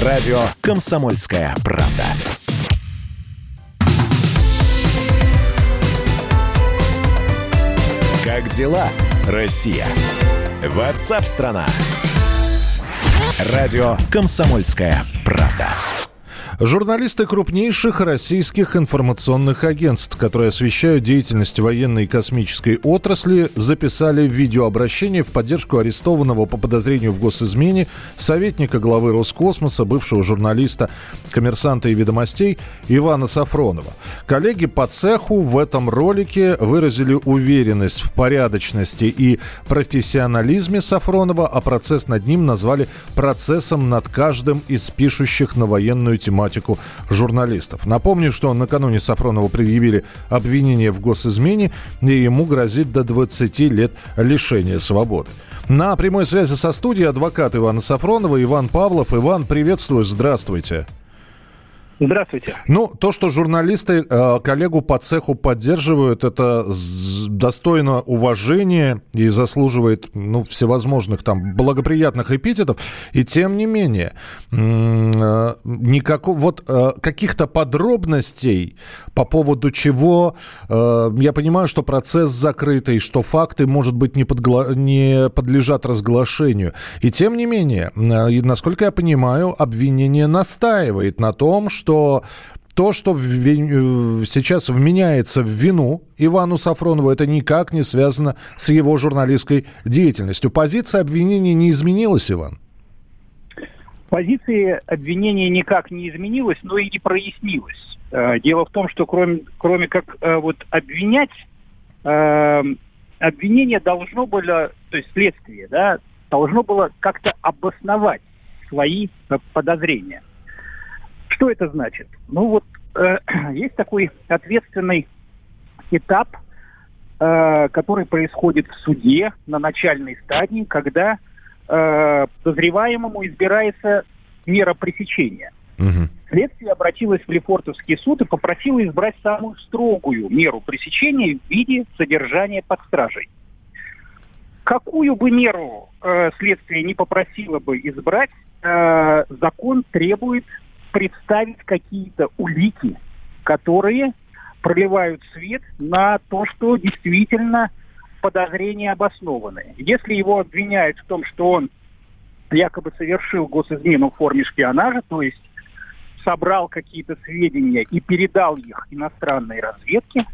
Радио «Комсомольская правда». Как дела, Россия? Ватсап-страна! Радио «Комсомольская правда». Журналисты крупнейших российских информационных агентств, которые освещают деятельность военной и космической отрасли, записали видеообращение в поддержку арестованного по подозрению в госизмене советника главы Роскосмоса, бывшего журналиста «Коммерсанта» и «Ведомостей» Ивана Сафронова. Коллеги по цеху в этом ролике выразили уверенность в порядочности и профессионализме Сафронова, а процесс над ним назвали процессом над каждым из пишущих на военную тематику тематику журналистов. Напомню, что накануне Сафронову предъявили обвинение в госизмене, и ему грозит до 20 лет лишения свободы. На прямой связи со студией адвокат Ивана Сафронова Иван Павлов. Иван, приветствую, здравствуйте. Здравствуйте. Ну, то, что журналисты э, коллегу по цеху поддерживают, это достойно уважения и заслуживает ну, всевозможных там благоприятных эпитетов. И тем не менее, э, никакого, вот э, каких-то подробностей по поводу чего э, я понимаю, что процесс закрытый, что факты, может быть, не, подгла- не подлежат разглашению. И тем не менее, насколько я понимаю, обвинение настаивает на том, что то, что в, сейчас вменяется в вину Ивану Сафронову, это никак не связано с его журналистской деятельностью. Позиция обвинения не изменилась, Иван? Позиция обвинения никак не изменилась, но и не прояснилась. Э, дело в том, что кроме, кроме как э, вот обвинять, э, обвинение должно было, то есть следствие, да, должно было как-то обосновать свои подозрения. Что это значит? Ну вот э, есть такой ответственный этап, э, который происходит в суде на начальной стадии, когда э, подозреваемому избирается мера пресечения. Угу. Следствие обратилось в Лефортовский суд и попросило избрать самую строгую меру пресечения в виде содержания под стражей. Какую бы меру э, следствие не попросило бы избрать, э, закон требует представить какие-то улики, которые проливают свет на то, что действительно подозрения обоснованы. Если его обвиняют в том, что он якобы совершил госизмену в форме шпионажа, то есть собрал какие-то сведения и передал их иностранной разведке,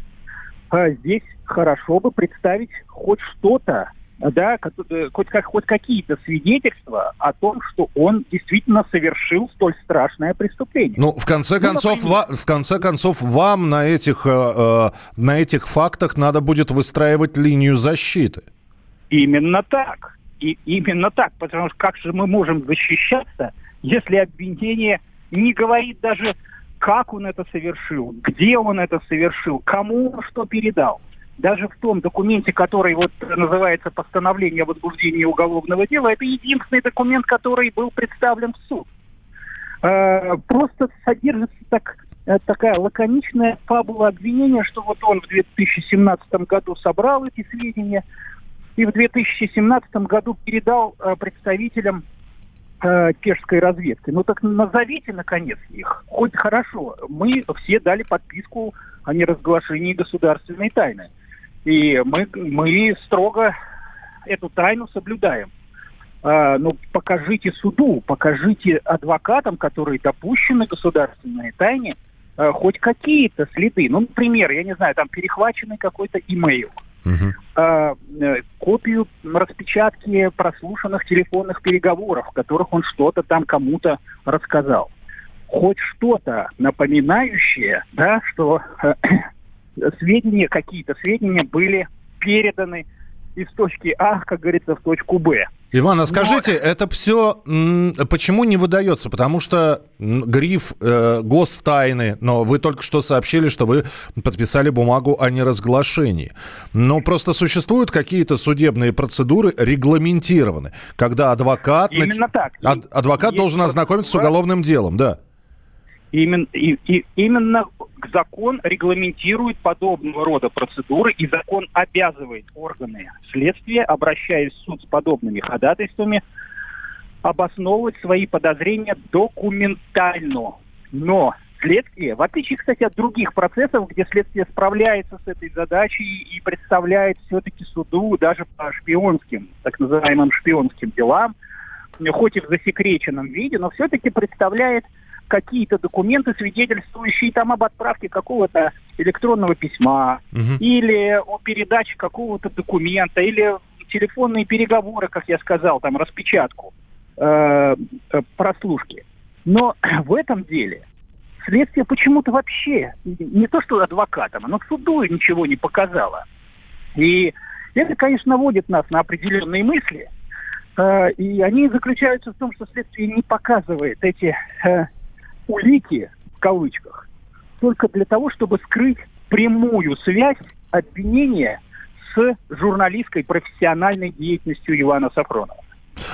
а здесь хорошо бы представить хоть что-то да, э, хоть, как, хоть какие-то свидетельства о том, что он действительно совершил столь страшное преступление. Ну, в конце ну, концов, ну, например... в конце концов, вам на этих, э, э, на этих фактах надо будет выстраивать линию защиты. Именно так. И именно так, потому что как же мы можем защищаться, если обвинение не говорит даже, как он это совершил, где он это совершил, кому он что передал даже в том документе, который вот называется постановление о возбуждении уголовного дела, это единственный документ, который был представлен в суд. Э, просто содержится так, э, такая лаконичная фабула обвинения, что вот он в 2017 году собрал эти сведения и в 2017 году передал э, представителям чешской разведки. Ну так назовите, наконец, их. Хоть хорошо. Мы все дали подписку о неразглашении государственной тайны. И мы, мы строго эту тайну соблюдаем. А, ну, покажите суду, покажите адвокатам, которые допущены государственной тайне, а, хоть какие-то следы. Ну, например, я не знаю, там перехваченный какой-то имейл. Uh-huh. А, э, копию распечатки прослушанных телефонных переговоров, в которых он что-то там кому-то рассказал. Хоть что-то напоминающее, да, что э, сведения, какие-то сведения были переданы из точки А, как говорится, в точку Б. Иван, а скажите, Но... это все почему не выдается? Потому что гриф э, гостайны, но вы только что сообщили, что вы подписали бумагу о неразглашении. Но просто существуют какие-то судебные процедуры регламентированы, когда адвокат... Именно нач... так. Ад- адвокат Есть должен ознакомиться с уголовным делом, да. Именно, и, и, именно закон регламентирует подобного рода процедуры, и закон обязывает органы следствия, обращаясь в суд с подобными ходатайствами, обосновывать свои подозрения документально. Но следствие, в отличие, кстати, от других процессов, где следствие справляется с этой задачей и представляет все-таки суду даже по шпионским, так называемым шпионским делам, хоть и в засекреченном виде, но все-таки представляет какие-то документы, свидетельствующие там об отправке какого-то электронного письма угу. или о передаче какого-то документа, или телефонные переговоры, как я сказал, там распечатку э, э прослушки. Но в этом деле следствие почему-то вообще не то что адвокатам, но к суду ничего не показало. И это, конечно, наводит нас на определенные мысли. Э, и они заключаются в том, что следствие не показывает эти э, улики, в кавычках, только для того, чтобы скрыть прямую связь обвинения с журналистской профессиональной деятельностью Ивана Сафронова.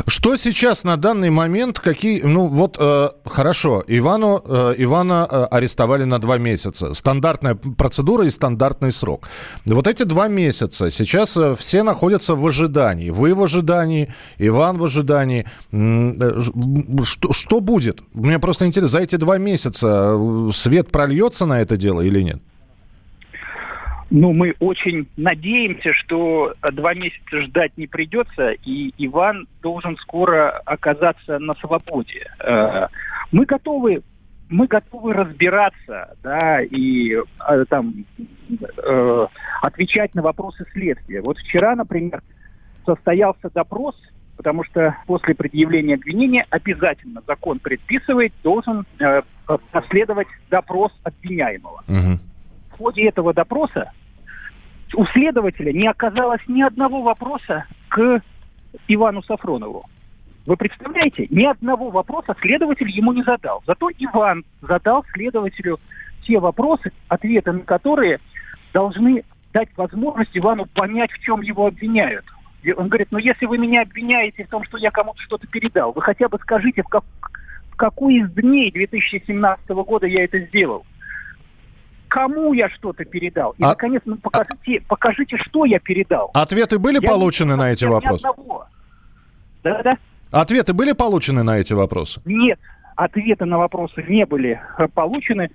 Что сейчас на данный момент, какие, ну вот, э, хорошо, Ивану, э, Ивана э, арестовали на два месяца. Стандартная процедура и стандартный срок. Вот эти два месяца сейчас э, все находятся в ожидании. Вы в ожидании, Иван в ожидании. Э, что, что будет? Мне просто интересно, за эти два месяца э, свет прольется на это дело или нет? Ну, мы очень надеемся, что два месяца ждать не придется, и Иван должен скоро оказаться на свободе. Э, мы готовы, мы готовы разбираться, да, и э, там э, отвечать на вопросы следствия. Вот вчера, например, состоялся допрос, потому что после предъявления обвинения обязательно закон предписывает, должен последовать допрос обвиняемого. Угу в ходе этого допроса у следователя не оказалось ни одного вопроса к Ивану Сафронову. Вы представляете, ни одного вопроса следователь ему не задал. Зато Иван задал следователю те вопросы, ответы на которые должны дать возможность Ивану понять, в чем его обвиняют. И он говорит, ну если вы меня обвиняете в том, что я кому-то что-то передал, вы хотя бы скажите, в, как, в какой из дней 2017 года я это сделал кому я что-то передал. И, а... наконец, ну, покажите, покажите, что я передал. Ответы были я получены не, на эти вопросы? Да-да. Ответы были получены на эти вопросы? Нет, ответы на вопросы не были э, получены.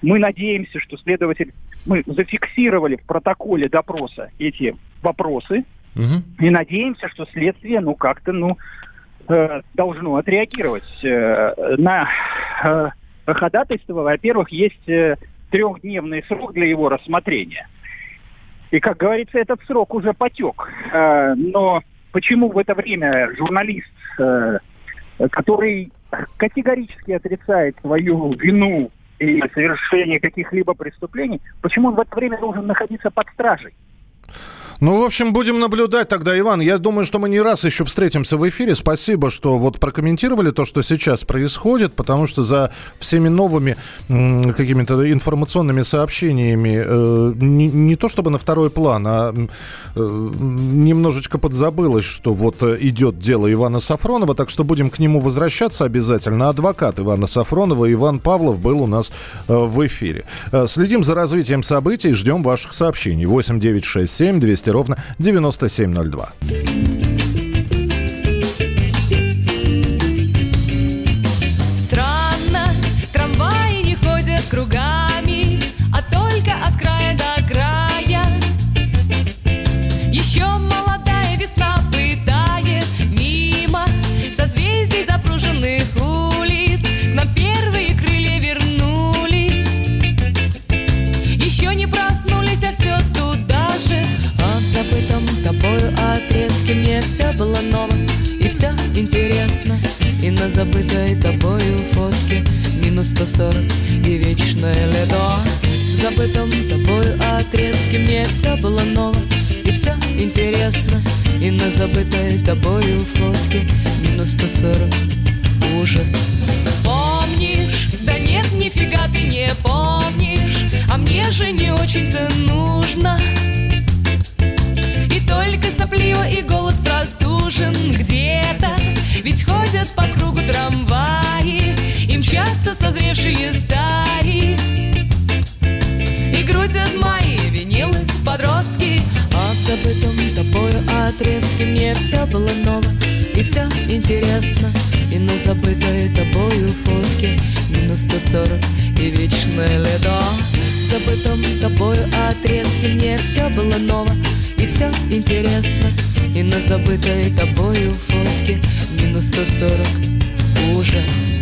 Мы надеемся, что следователь... Мы зафиксировали в протоколе допроса эти вопросы. Угу. И надеемся, что следствие, ну, как-то, ну, э, должно отреагировать э, на ходатайство. Во-первых, есть трехдневный срок для его рассмотрения. И, как говорится, этот срок уже потек. Э, но почему в это время журналист, э, который категорически отрицает свою вину и совершение каких-либо преступлений, почему он в это время должен находиться под стражей? Ну, в общем, будем наблюдать тогда, Иван. Я думаю, что мы не раз еще встретимся в эфире. Спасибо, что вот прокомментировали то, что сейчас происходит, потому что за всеми новыми какими-то информационными сообщениями э, не, не то чтобы на второй план, а э, немножечко подзабылось, что вот идет дело Ивана Сафронова, так что будем к нему возвращаться обязательно. Адвокат Ивана Сафронова Иван Павлов был у нас э, в эфире. Э, следим за развитием событий, ждем ваших сообщений. 8 9 6 7 200 ровно 9702. На забытой тобою фотке Минус 140 и вечное лето. В забытом тобою отрезке Мне все было ново и все интересно. И на забытой тобою фотке Минус 140 ужас. Помнишь? Да нет, нифига ты не помнишь. А мне же не очень-то нужно. Только сопливо и голос простужен где-то. Ведь ходят по мчатся созревшие стаи. И крутят мои винилы подростки. А в забытом тобою отрезке мне все было ново И все интересно. И на забытой тобою фотке Минус 140 и вечное лето. В забытом тобою отрезке мне все было ново И все интересно. И на забытой тобою фотке Минус 140 ужас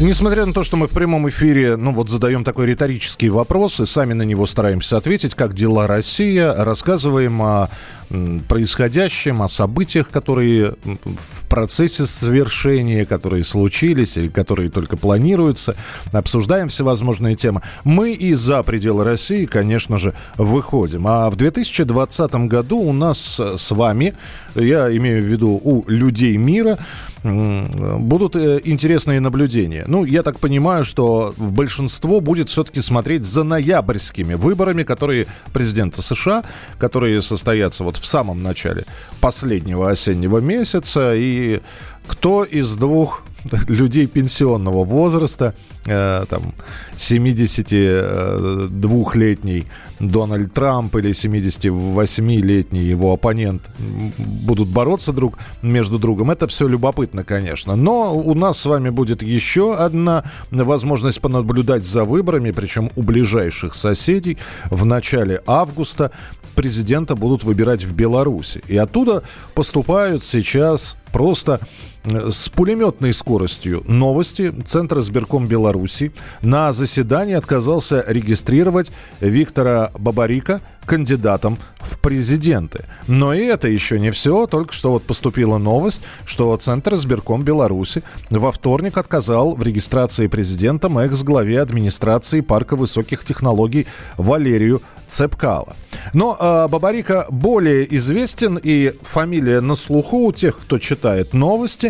Несмотря на то, что мы в прямом эфире, ну вот задаем такой риторический вопрос и сами на него стараемся ответить, как дела Россия, рассказываем о происходящем, о событиях, которые в процессе совершения, которые случились или которые только планируются, обсуждаем всевозможные темы. Мы и за пределы России, конечно же, выходим. А в 2020 году у нас с вами, я имею в виду у людей мира, будут э, интересные наблюдения. Ну, я так понимаю, что большинство будет все-таки смотреть за ноябрьскими выборами, которые президента США, которые состоятся вот в самом начале последнего осеннего месяца. И кто из двух людей пенсионного возраста, э, там, 72-летний Дональд Трамп или 78-летний его оппонент будут бороться друг между другом. Это все любопытно, конечно. Но у нас с вами будет еще одна возможность понаблюдать за выборами, причем у ближайших соседей в начале августа президента будут выбирать в Беларуси. И оттуда поступают сейчас просто с пулеметной скоростью новости. Центр избирком Беларуси на заседании отказался регистрировать Виктора Бабарика кандидатом в президенты. Но и это еще не все. Только что вот поступила новость, что Центр избирком Беларуси во вторник отказал в регистрации президентом экс-главе администрации парка высоких технологий Валерию Цепкала. Но э, Бабарика более известен и фамилия на слуху у тех, кто читает новости.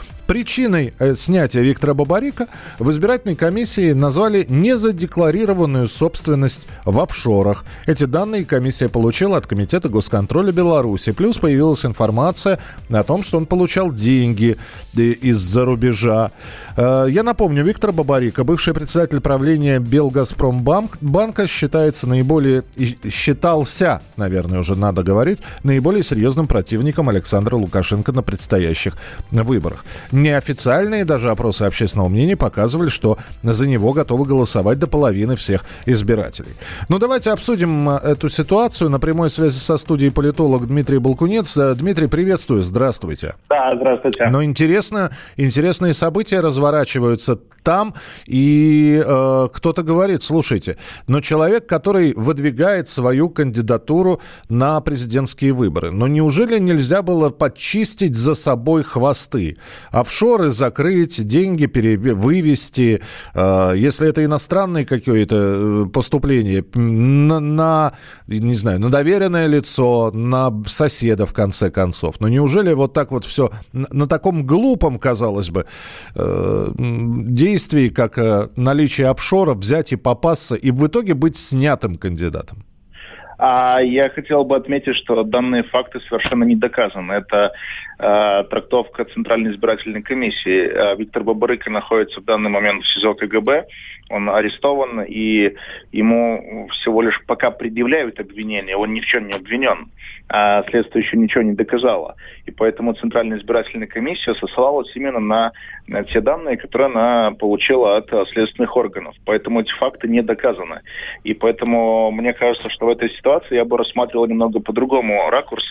Причиной э, снятия Виктора Бабарика в избирательной комиссии назвали незадекларированную собственность в офшорах. Эти данные комиссия получила от Комитета госконтроля Беларуси. Плюс появилась информация о том, что он получал деньги э, из-за рубежа. Э, я напомню, Виктор Бабарика, бывший председатель правления Белгазпромбанка, считается наиболее, считался, наверное, уже надо говорить, наиболее серьезным противником Александра Лукашенко на предстоящих выборах. Неофициальные даже опросы общественного мнения показывали, что за него готовы голосовать до половины всех избирателей. Ну, давайте обсудим э, эту ситуацию. На прямой связи со студией политолог Дмитрий Балкунец. Э, Дмитрий, приветствую, здравствуйте. Да, здравствуйте. Но интересно, интересные события разворачиваются там, и э, кто-то говорит, слушайте, но человек, который выдвигает свою кандидатуру на президентские выборы, но неужели нельзя было подчистить за собой хвосты? Офшоры закрыть, деньги пере- вывести, э, если это иностранные какие-то э, поступления, на, на, не знаю, на доверенное лицо, на соседа, в конце концов. Но неужели вот так вот все на, таком глупом, казалось бы, э, действий, как э, наличие офшора, взять и попасться, и в итоге быть снятым кандидатом? А я хотел бы отметить, что данные факты совершенно не доказаны. Это трактовка Центральной избирательной комиссии. Э, Виктор Бабарыка находится в данный момент в СИЗО КГБ. Он арестован, и ему всего лишь пока предъявляют обвинение. Он ни в чем не обвинен. А следствие еще ничего не доказало. И поэтому Центральная избирательная комиссия сослалась именно на, те данные, которые она получила от следственных органов. Поэтому эти факты не доказаны. И поэтому мне кажется, что в этой ситуации я бы рассматривал немного по-другому ракурс.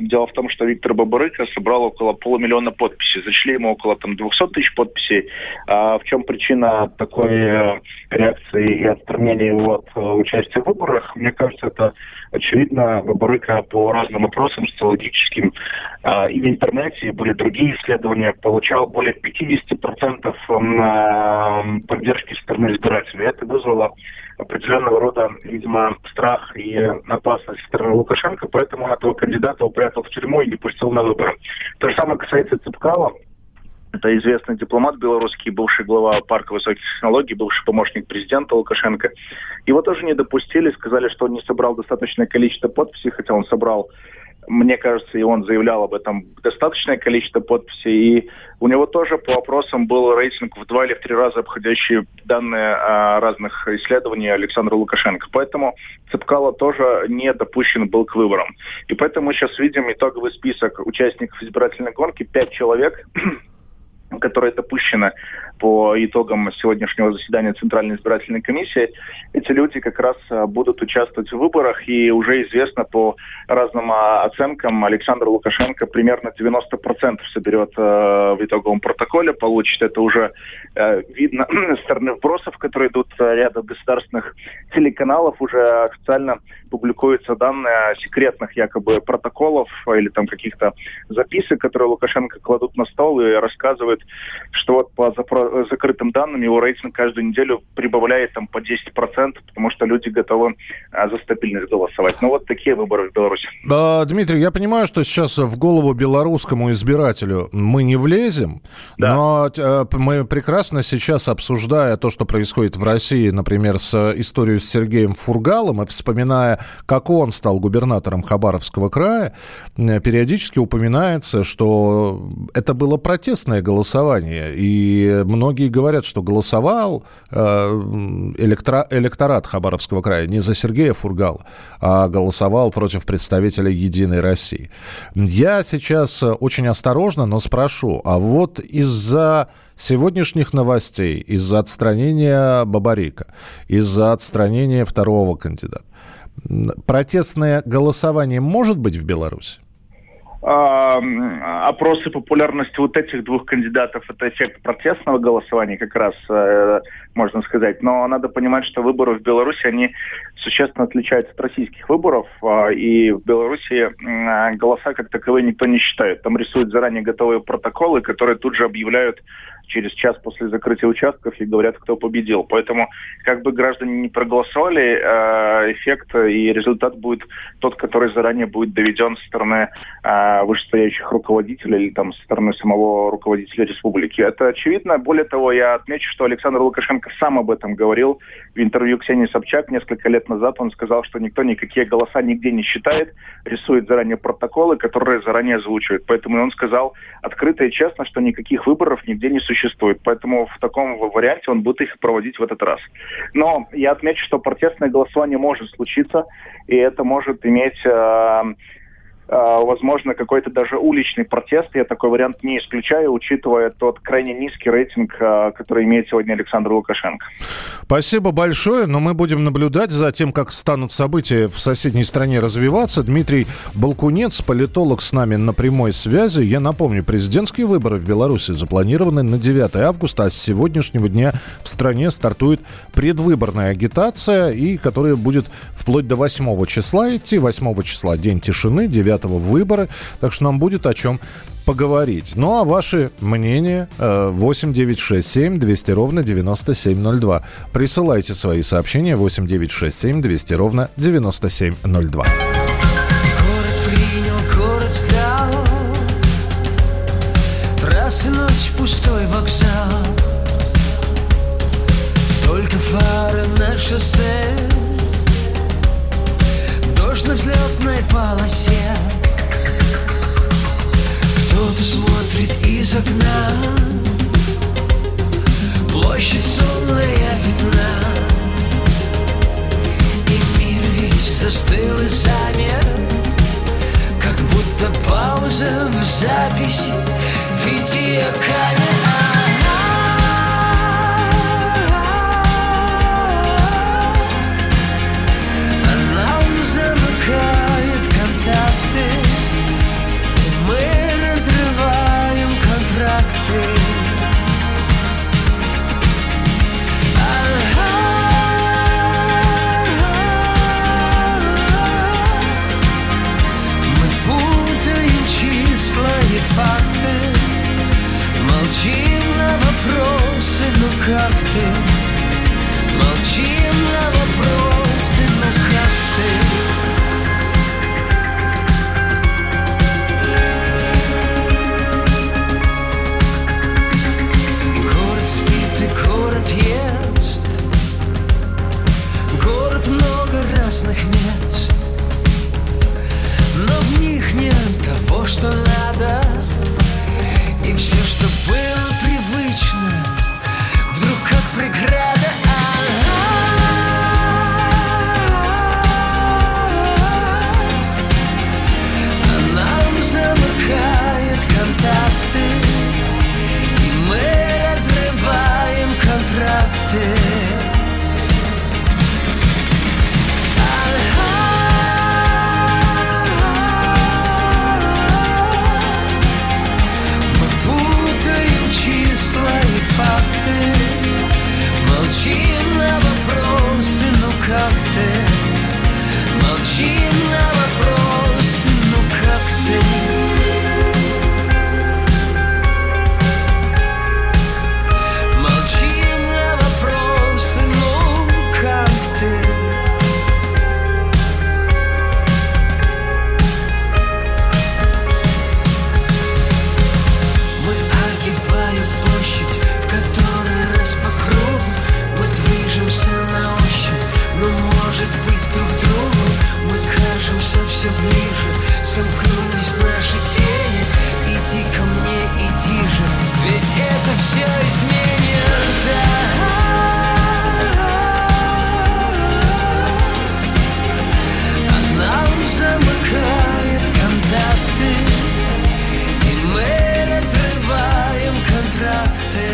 Дело в том, что Виктор Бабарыка собрал около полумиллиона подписей. Зачли ему около там, 200 тысяч подписей. А в чем причина такой э, реакции и отстранения его от э, участия в выборах? Мне кажется, это очевидно Бабарыка по разным вопросам социологическим э, и в интернете, были другие исследования, получал более 50% на поддержки стороны избирателей. Это вызвало определенного рода, видимо, страх и опасность стороны Лукашенко, поэтому он этого кандидата упрятал в тюрьму и не пустил на выборы. То же самое касается Цыпкала. Это известный дипломат белорусский, бывший глава парка высоких технологий, бывший помощник президента Лукашенко. Его тоже не допустили, сказали, что он не собрал достаточное количество подписей, хотя он собрал мне кажется, и он заявлял об этом достаточное количество подписей. И у него тоже по вопросам был рейтинг в два или в три раза обходящий данные а, разных исследований Александра Лукашенко. Поэтому Цепкало тоже не допущен был к выборам. И поэтому мы сейчас видим итоговый список участников избирательной гонки. Пять человек которые допущены по итогам сегодняшнего заседания Центральной избирательной комиссии, эти люди как раз а, будут участвовать в выборах, и уже известно по разным а, оценкам, Александр Лукашенко примерно 90% соберет э, в итоговом протоколе, получит это уже видно со стороны вбросов, которые идут рядом государственных телеканалов, уже официально публикуются данные секретных якобы протоколов или там каких-то записок, которые Лукашенко кладут на стол и рассказывают, что вот по закрытым данным его рейтинг каждую неделю прибавляет там по 10%, потому что люди готовы а, за стабильность голосовать. Ну вот такие выборы в Беларуси. А, Дмитрий, я понимаю, что сейчас в голову белорусскому избирателю мы не влезем, да. но а, мы прекрасно сейчас, обсуждая то, что происходит в России, например, с историей с Сергеем Фургалом, и вспоминая, как он стал губернатором Хабаровского края, периодически упоминается, что это было протестное голосование, и многие говорят, что голосовал э, электро, электорат Хабаровского края не за Сергея Фургала, а голосовал против представителя «Единой России». Я сейчас очень осторожно, но спрошу, а вот из-за сегодняшних новостей, из-за отстранения Бабарика, из-за отстранения второго кандидата, протестное голосование может быть в Беларуси? Опросы популярности вот этих двух кандидатов это эффект протестного голосования как раз э, можно сказать. Но надо понимать что выборы в беларуси они существенно отличаются от российских выборов э, и в беларуси э, голоса как таковые никто не считает. Там рисуют заранее готовые протоколы которые тут же объявляют через час после закрытия участков и говорят, кто победил. Поэтому, как бы граждане не проголосовали, э, эффект и результат будет тот, который заранее будет доведен со стороны э, вышестоящих руководителей или там со стороны самого руководителя республики. Это очевидно. Более того, я отмечу, что Александр Лукашенко сам об этом говорил в интервью Ксении Собчак несколько лет назад. Он сказал, что никто никакие голоса нигде не считает, рисует заранее протоколы, которые заранее озвучивают. Поэтому он сказал открыто и честно, что никаких выборов нигде не существует существует. Поэтому в таком варианте он будет их проводить в этот раз. Но я отмечу, что протестное голосование может случиться, и это может иметь э, возможно, какой-то даже уличный протест. Я такой вариант не исключаю, учитывая тот крайне низкий рейтинг, а, который имеет сегодня Александр Лукашенко. Спасибо большое, но мы будем наблюдать за тем, как станут события в соседней стране развиваться. Дмитрий Балкунец, политолог с нами на прямой связи. Я напомню, президентские выборы в Беларуси запланированы на 9 августа, а с сегодняшнего дня в стране стартует предвыборная агитация, и которая будет вплоть до 8 числа идти. 8 числа день тишины, 9 9 выборы, так что нам будет о чем поговорить. Ну а ваши мнения 8 9 6 7 200 ровно 9702. Присылайте свои сообщения 8 9 6 7 200 ровно 9702. Город принял, город сдал Трассы ночь, пустой вокзал Только фары на шоссе Дождь на взлетной полосе из окна. Площадь сонная видна. И мир весь застыл и замер. Как будто пауза в записи Видеокамера все ближе. Сомкнулись наши тени Иди ко мне, иди же. Ведь это все изменит. А нам замыкает контакты И мы разрываем контракты.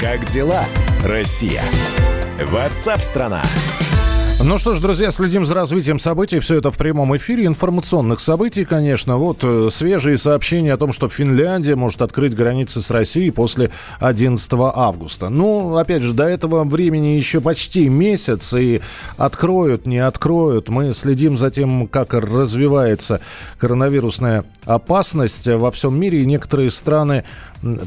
Как дела, Россия? Ватсап-страна! Ну что ж, друзья, следим за развитием событий. Все это в прямом эфире. Информационных событий, конечно. Вот э, свежие сообщения о том, что Финляндия может открыть границы с Россией после 11 августа. Ну, опять же, до этого времени еще почти месяц. И откроют, не откроют. Мы следим за тем, как развивается коронавирусная опасность во всем мире. И некоторые страны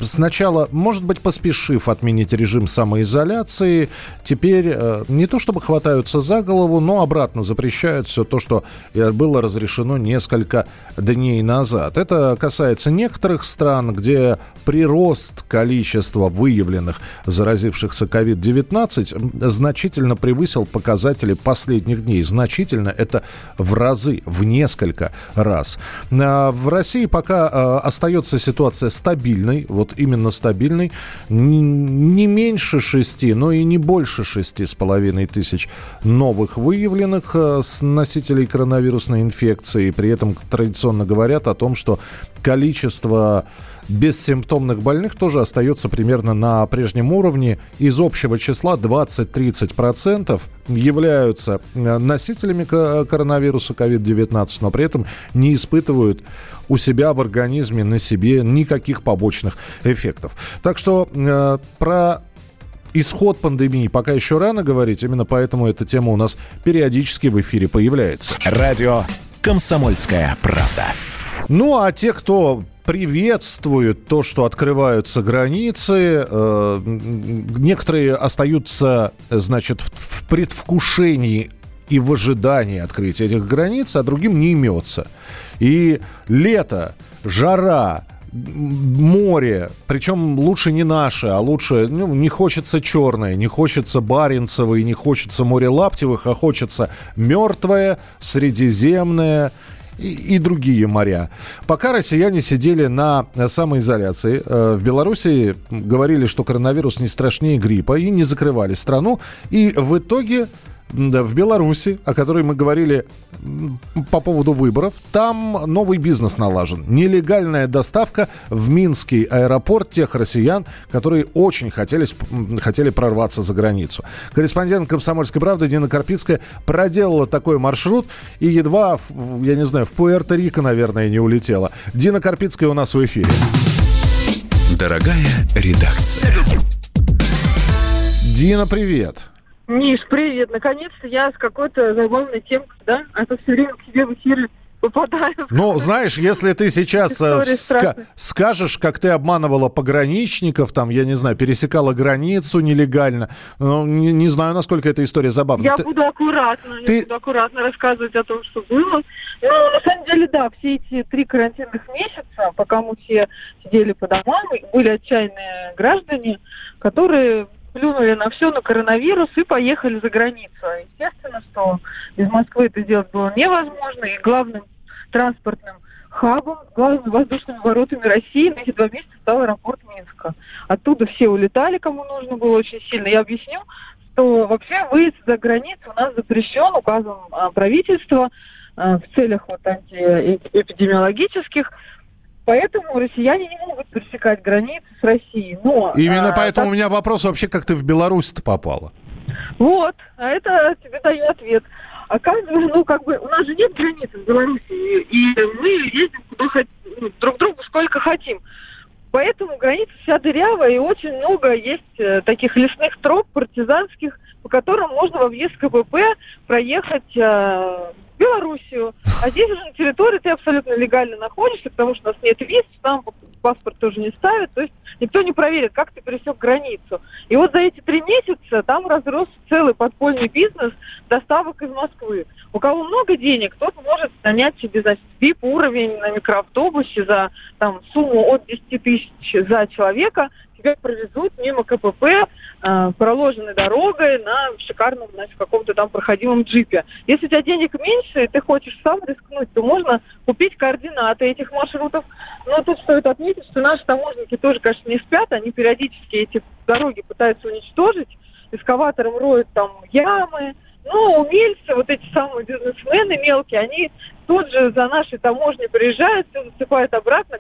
сначала, может быть, поспешив отменить режим самоизоляции, теперь э, не то чтобы хватаются за голову, но обратно запрещают все то, что э, было разрешено несколько дней назад. Это касается некоторых стран, где прирост количества выявленных заразившихся COVID-19 значительно превысил показатели последних дней. Значительно это в разы, в несколько раз. А в России пока э, остается ситуация стабильной, вот именно стабильный, не меньше шести, но и не больше шести с половиной тысяч новых выявленных э, с носителей коронавирусной инфекции. При этом традиционно говорят о том, что количество бессимптомных больных тоже остается примерно на прежнем уровне. Из общего числа 20-30% являются э, носителями коронавируса COVID-19, но при этом не испытывают у себя в организме, на себе никаких побочных эффектов. Так что э, про исход пандемии пока еще рано говорить, именно поэтому эта тема у нас периодически в эфире появляется. Радио «Комсомольская правда». Ну, а те, кто приветствуют то, что открываются границы. Э, некоторые остаются, значит, в предвкушении и в ожидании открытия этих границ, а другим не имется. И лето, жара, море, причем лучше не наше, а лучше, ну, не хочется черное, не хочется Баренцева не хочется море Лаптевых, а хочется мертвое, средиземное, и, другие моря. Пока россияне сидели на самоизоляции, э, в Беларуси говорили, что коронавирус не страшнее гриппа, и не закрывали страну. И в итоге в Беларуси, о которой мы говорили по поводу выборов, там новый бизнес налажен. Нелегальная доставка в Минский аэропорт тех россиян, которые очень хотели, хотели прорваться за границу. Корреспондент «Комсомольской правды» Дина Карпицкая проделала такой маршрут и едва, я не знаю, в Пуэрто-Рико, наверное, не улетела. Дина Карпицкая у нас в эфире. Дорогая редакция. Дина, привет. Миш, привет. Наконец-то я с какой-то забавной темкой, да? А то все время к тебе в эфиры попадаю. Ну, знаешь, если ты сейчас э, ска- скажешь, как ты обманывала пограничников, там, я не знаю, пересекала границу нелегально, ну, не, не знаю, насколько эта история забавна. Я ты... буду аккуратно, ты... я буду аккуратно рассказывать о том, что было. Ну, на самом деле, да, все эти три карантинных месяца, пока мы все сидели по домам, были отчаянные граждане, которые плюнули на все, на коронавирус и поехали за границу. Естественно, что из Москвы это сделать было невозможно, и главным транспортным хабом, главными воздушными воротами России на эти два месяца стал аэропорт Минска. Оттуда все улетали, кому нужно было очень сильно. Я объясню, что вообще выезд за границу у нас запрещен указом а, правительства а, в целях вот антиэпидемиологических. Поэтому россияне не могут пересекать границы с Россией. Но, Именно а, поэтому так... у меня вопрос вообще, как ты в Беларусь-то попала? Вот, а это тебе даю ответ. Оказывается, ну, как бы, у нас же нет границ в Беларуси, и мы ездим куда хотим, ну, друг другу сколько хотим. Поэтому граница вся дырявая, и очень много есть э, таких лесных троп партизанских, по которым можно в объезд КПП проехать э, Белоруссию. А здесь уже на территории ты абсолютно легально находишься, потому что у нас нет виз, там паспорт тоже не ставят, то есть никто не проверит, как ты пересек границу. И вот за эти три месяца там разрос целый подпольный бизнес доставок из Москвы. У кого много денег, тот может нанять себе за VIP-уровень на микроавтобусе за там, сумму от 10 тысяч за человека, тебя провезут мимо КПП, э, проложенной дорогой на шикарном, значит, каком-то там проходимом джипе. Если у тебя денег меньше, и ты хочешь сам рискнуть, то можно купить координаты этих маршрутов. Но тут стоит отметить, что наши таможенники тоже, конечно, не спят, они периодически эти дороги пытаются уничтожить, эскаватором роют там ямы, но умельцы, вот эти самые бизнесмены мелкие, они тут же за нашей таможней приезжают, все засыпают обратно,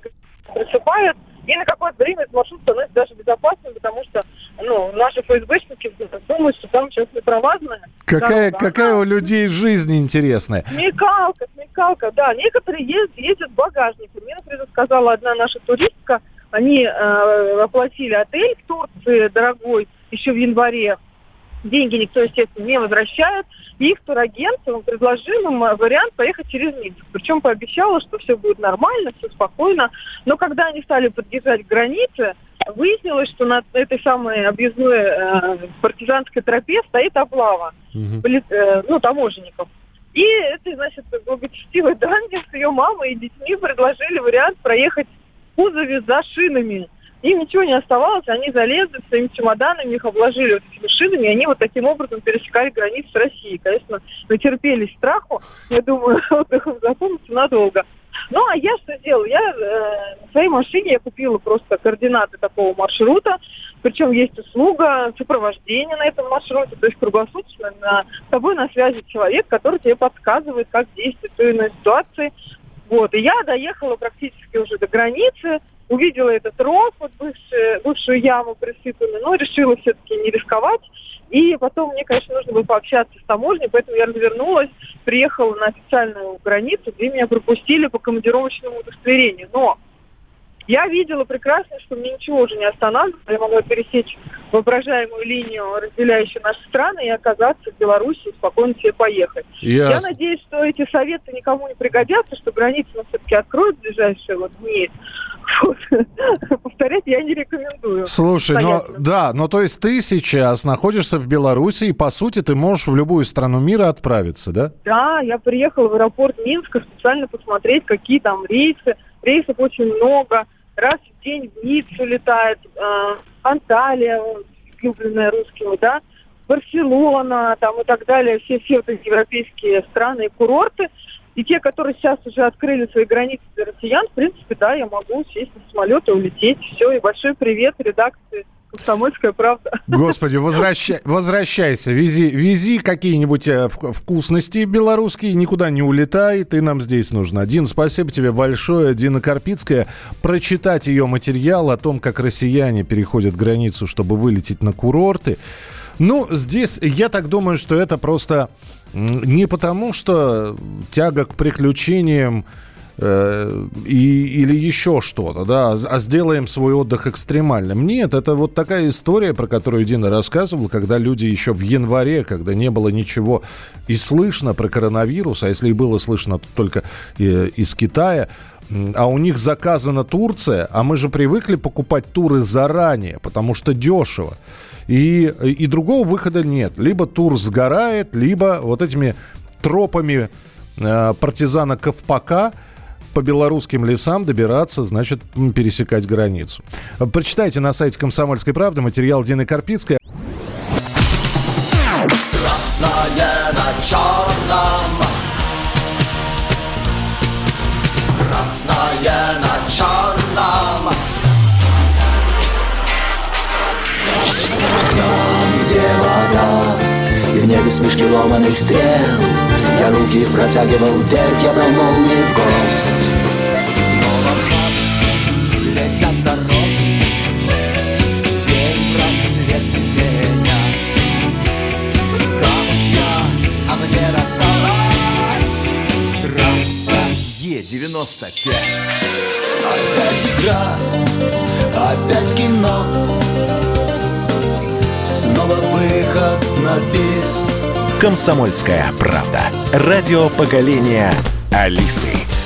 присыпают, и на какое-то время этот маршрут становится даже безопасным, потому что ну, наши ФСБшники думают, что там сейчас непровазная. Какая, дорога. какая у людей жизнь интересная. Смекалка, смекалка, да. Некоторые ездят, ездят в багажнике. Мне, например, сказала одна наша туристка, они э, оплатили отель в Турции дорогой еще в январе. Деньги никто, естественно, не возвращает. И их турагент он предложил им вариант поехать через Минск. Причем пообещала, что все будет нормально, все спокойно. Но когда они стали подъезжать к границе, выяснилось, что на этой самой объездной э, партизанской тропе стоит облава угу. э, ну, таможенников. И этой, значит, благочестивой даме с ее мамой и детьми предложили вариант проехать в кузове за шинами. Им ничего не оставалось, они залезли своими чемоданами, их обложили вот этими шинами, и они вот таким образом пересекали границу с Россией. Конечно, натерпелись страху, я думаю, отдых им запомнится надолго. Ну, а я что сделала? Я э, в своей машине я купила просто координаты такого маршрута, причем есть услуга сопровождения на этом маршруте, то есть круглосуточно на, с тобой на связи человек, который тебе подсказывает, как действовать в той или иной ситуации. Вот, и я доехала практически уже до границы, увидела этот ров, вот бывшую, бывшую яму присыпанную, но решила все-таки не рисковать. И потом мне, конечно, нужно было пообщаться с таможней, поэтому я развернулась, приехала на официальную границу, где меня пропустили по командировочному удостоверению. Но я видела прекрасно, что мне ничего уже не останавливало. Я могла пересечь воображаемую линию, разделяющую наши страны, и оказаться в Беларуси и спокойно себе поехать. Ясно. Я надеюсь, что эти советы никому не пригодятся, что границы нас все-таки откроют в ближайшие вот дни. Вот. Повторять я не рекомендую. Слушай, ну да, но то есть ты сейчас находишься в Беларуси, и по сути ты можешь в любую страну мира отправиться, да? Да, я приехала в аэропорт Минска специально посмотреть, какие там рейсы. Рейсов очень много раз в день в Ниццу летает, э, Анталия, любленная русскими, да, Барселона там и так далее, все, все вот эти европейские страны и курорты. И те, которые сейчас уже открыли свои границы для россиян, в принципе, да, я могу сесть на самолет и улететь. Все, и большой привет редакции Комсомольская правда. Господи, возвращай, возвращайся, вези, вези какие-нибудь э, вкусности белорусские, никуда не улетай, ты нам здесь нужна. Дин, спасибо тебе большое. Дина Карпицкая. Прочитать ее материал о том, как россияне переходят границу, чтобы вылететь на курорты. Ну, здесь я так думаю, что это просто не потому, что тяга к приключениям Э, и, или еще что-то, да, а сделаем свой отдых экстремальным. Нет, это вот такая история, про которую Дина рассказывала, когда люди еще в январе, когда не было ничего и слышно про коронавирус, а если и было слышно, то только э, из Китая, а у них заказана Турция, а мы же привыкли покупать туры заранее, потому что дешево. И, и другого выхода нет. Либо тур сгорает, либо вот этими тропами э, партизана Ковпака – по белорусским лесам добираться, значит, пересекать границу. Прочитайте на сайте «Комсомольской правды» материал Дины Карпицкой. Красное на черном Красное на черном Там, где вода небе смешки ломаных стрел. Я руки протягивал вверх, я брал молнии в гость а мне рассталась. Трасса Е-95 Опять игра, опять кино Снова выход на бис Комсомольская правда. Радио поколения Алисы.